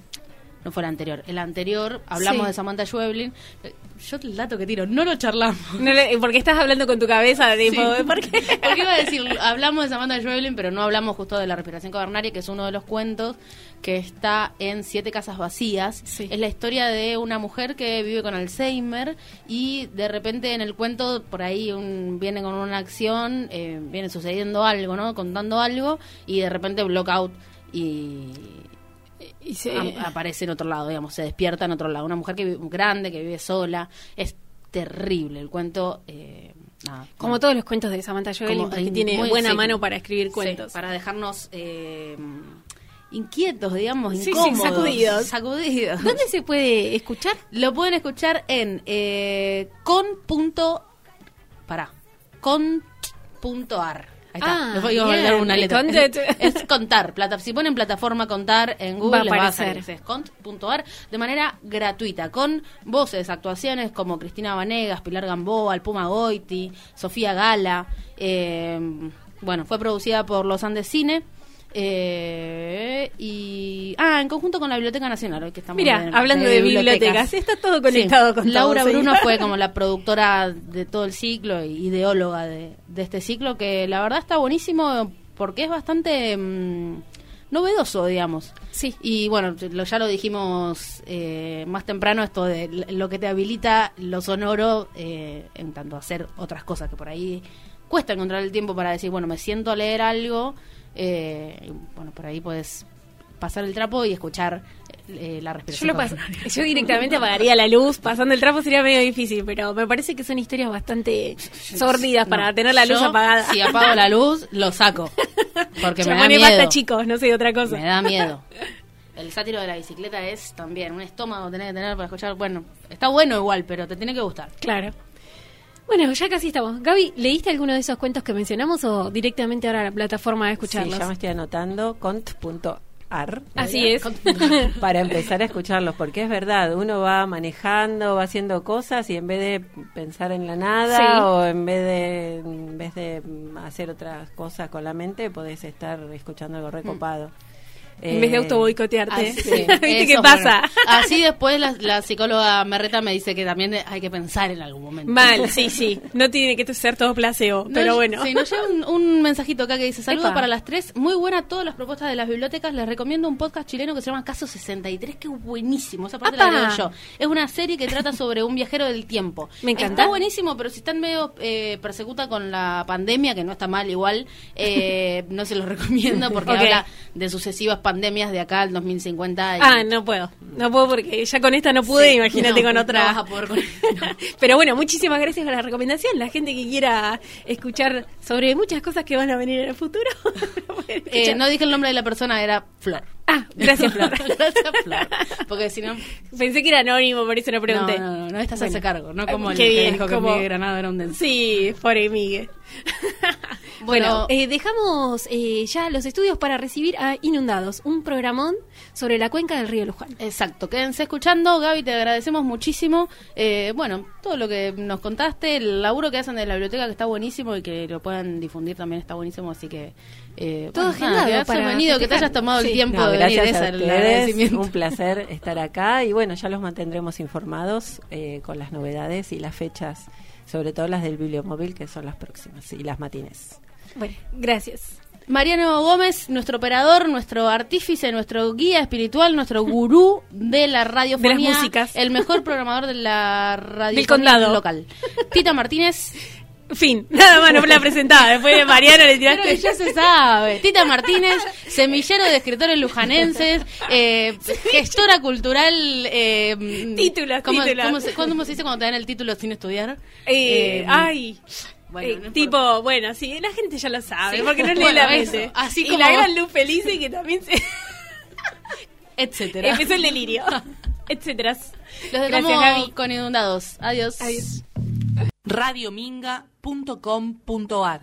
no fue el anterior, el anterior hablamos Sí. de Samantha Schweblin. Eh, Yo el dato que tiro, no lo charlamos. No le- porque estás hablando con tu cabeza, tipo, Sí. ¿por qué? Porque iba a decir, hablamos de Samantha Schweblin, pero no hablamos justo de la respiración cavernaria, que es uno de los cuentos que está en Siete Casas Vacías. Sí. Es la historia de una mujer que vive con Alzheimer y de repente en el cuento por ahí un, viene con una acción, eh, viene sucediendo algo, ¿no? Contando algo y de repente blockout y Y se- a- aparece en otro lado, digamos, se despierta en otro lado. Una mujer que vive, grande, que vive sola. Es terrible el cuento. eh, nada, Como todos los cuentos de Samantha Como porque en- tiene muy- buena sí. mano para escribir Sí, cuentos. para dejarnos eh, inquietos, digamos, Sí, sí, incómodos. sacudidos. sacudidos. ¿Dónde se puede escuchar? Lo pueden escuchar en eh, con punto pará, con punto ar. Ahí está. Ah, Les voy a dar una letra. Es, es contar. Plata, si ponen plataforma contar en Google Va a les va a aparecer. salir. Es cont.ar de manera gratuita, con voces, actuaciones como Cristina Vanegas, Pilar Gamboa, el Puma Goiti, Sofía Gala. eh, bueno, fue producida por Los Andes Cine. Eh, y ah en conjunto con la Biblioteca Nacional hoy que estamos Mira, hablando en de bibliotecas, está todo conectado con todo, Laura. Bruno fue como la productora de todo el ciclo y ideóloga de, de este ciclo que la verdad está buenísimo porque es bastante mm, novedoso digamos Sí. y bueno lo- ya lo dijimos eh, más temprano esto de lo que te habilita lo sonoro eh, en tanto hacer otras cosas que por ahí cuesta encontrar el tiempo para decir bueno me siento a leer algo eh, y, bueno por ahí puedes pasar el trapo y escuchar eh, la Yo, respiración. lo pas- cavernoria. yo directamente apagaría la luz, pasando el trapo sería medio difícil, pero me parece que son historias bastante sórdidas para No, tener la luz yo, apagada. Si apago la luz, lo saco. Porque me da miedo. basta, chicos, no sé otra cosa. Me da miedo. El sátiro de la bicicleta es también un estómago tenés que tener para escuchar. Bueno, está bueno igual, pero te tiene que gustar. Claro. Bueno, ya casi estamos. Gaby, ¿leíste alguno de esos cuentos que mencionamos o directamente ahora a la plataforma de Sí, escucharlos? ya me estoy anotando cont.ar. Así es. Para empezar a escucharlos, porque es verdad, uno va manejando, va haciendo cosas y en vez de pensar en la nada Sí. o en vez de en vez de mm, hacer otras cosas con la mente, podés estar escuchando algo recopado. En vez de Eh, auto boicotearte. Así, ¿Viste eso qué pasa? bueno. Así después la, la psicóloga Merreta me dice que también hay que pensar en algún momento. Mal, sí, sí. No tiene que ser todo placebo, No, pero bueno. Sí, nos llega un, un mensajito acá que dice: Saludos para las tres. Muy buena todas las propuestas de las bibliotecas. Les recomiendo un podcast chileno que se llama Caso 63, que es buenísimo. Esa parte ¡Apa! la leo yo. Es una serie que trata sobre un viajero del tiempo. Me encanta. Está buenísimo, pero si están medio eh, persecuta con la pandemia, que no está mal igual, eh, no se los recomiendo porque habla de sucesivas pandemias de acá al 2050. y- Ah, no puedo. No puedo porque ya con esta no pude, Sí, imagínate no, con no otra. vas a poder con- Pero bueno, muchísimas gracias por la recomendación. La gente que quiera escuchar sobre muchas cosas que van a venir en el futuro. Eh, no dije el nombre de la persona, era Flor. Ah, gracias, Flor. Gracias, Flor. Porque si no, Pensé que era anónimo, por eso no pregunté. No, no, no, no estás a Bueno. ese cargo, no como el Qué que bien, dijo como- que Miguel Granado era un denso. Sí, pobre Miguel. bueno, Bueno. eh, dejamos eh, ya los estudios para recibir a Inundados, un programón sobre la cuenca del río Luján. Exacto, quédense escuchando, Gaby, te agradecemos muchísimo. Eh, bueno, todo lo que nos contaste, el laburo que hacen de la biblioteca que está buenísimo y que lo puedan difundir también está buenísimo, así que... Eh, Todo bueno, nada, que para venido, que te hayas tomado Sí. el tiempo No, de venir, gracias ese a es el ustedes, agradecimiento. un placer estar acá y bueno, ya los mantendremos informados eh, con las novedades y las fechas, sobre todo las del bibliomóvil que son las próximas y las matines. Bueno, gracias. Mariano Gómez, nuestro operador, nuestro artífice, nuestro guía espiritual, nuestro gurú de la radiofonía, De las músicas. el mejor programador de la radio local. Tita Martínez, Fin, nada más no la presentaba. Después de Mariana le Pero tiraste. ya se sabe. Tita Martínez, semillero de escritores lujanenses, eh, gestora cultural. Eh, Títulos, ¿cómo, títulos. ¿cómo se, ¿Cómo se dice cuando te dan el título sin estudiar? Eh, Eh, ay. Bueno, Eh, no tipo, bueno, sí, la gente ya lo sabe, Sí. porque no lee Bueno, la eso, mente. así y como- la gran Luz Felice que también se Etcétera. empezó el delirio, etcétera. Los dejamos Gracias, Gaby. con inundados. Adiós. Adiós. radiominga.com.ar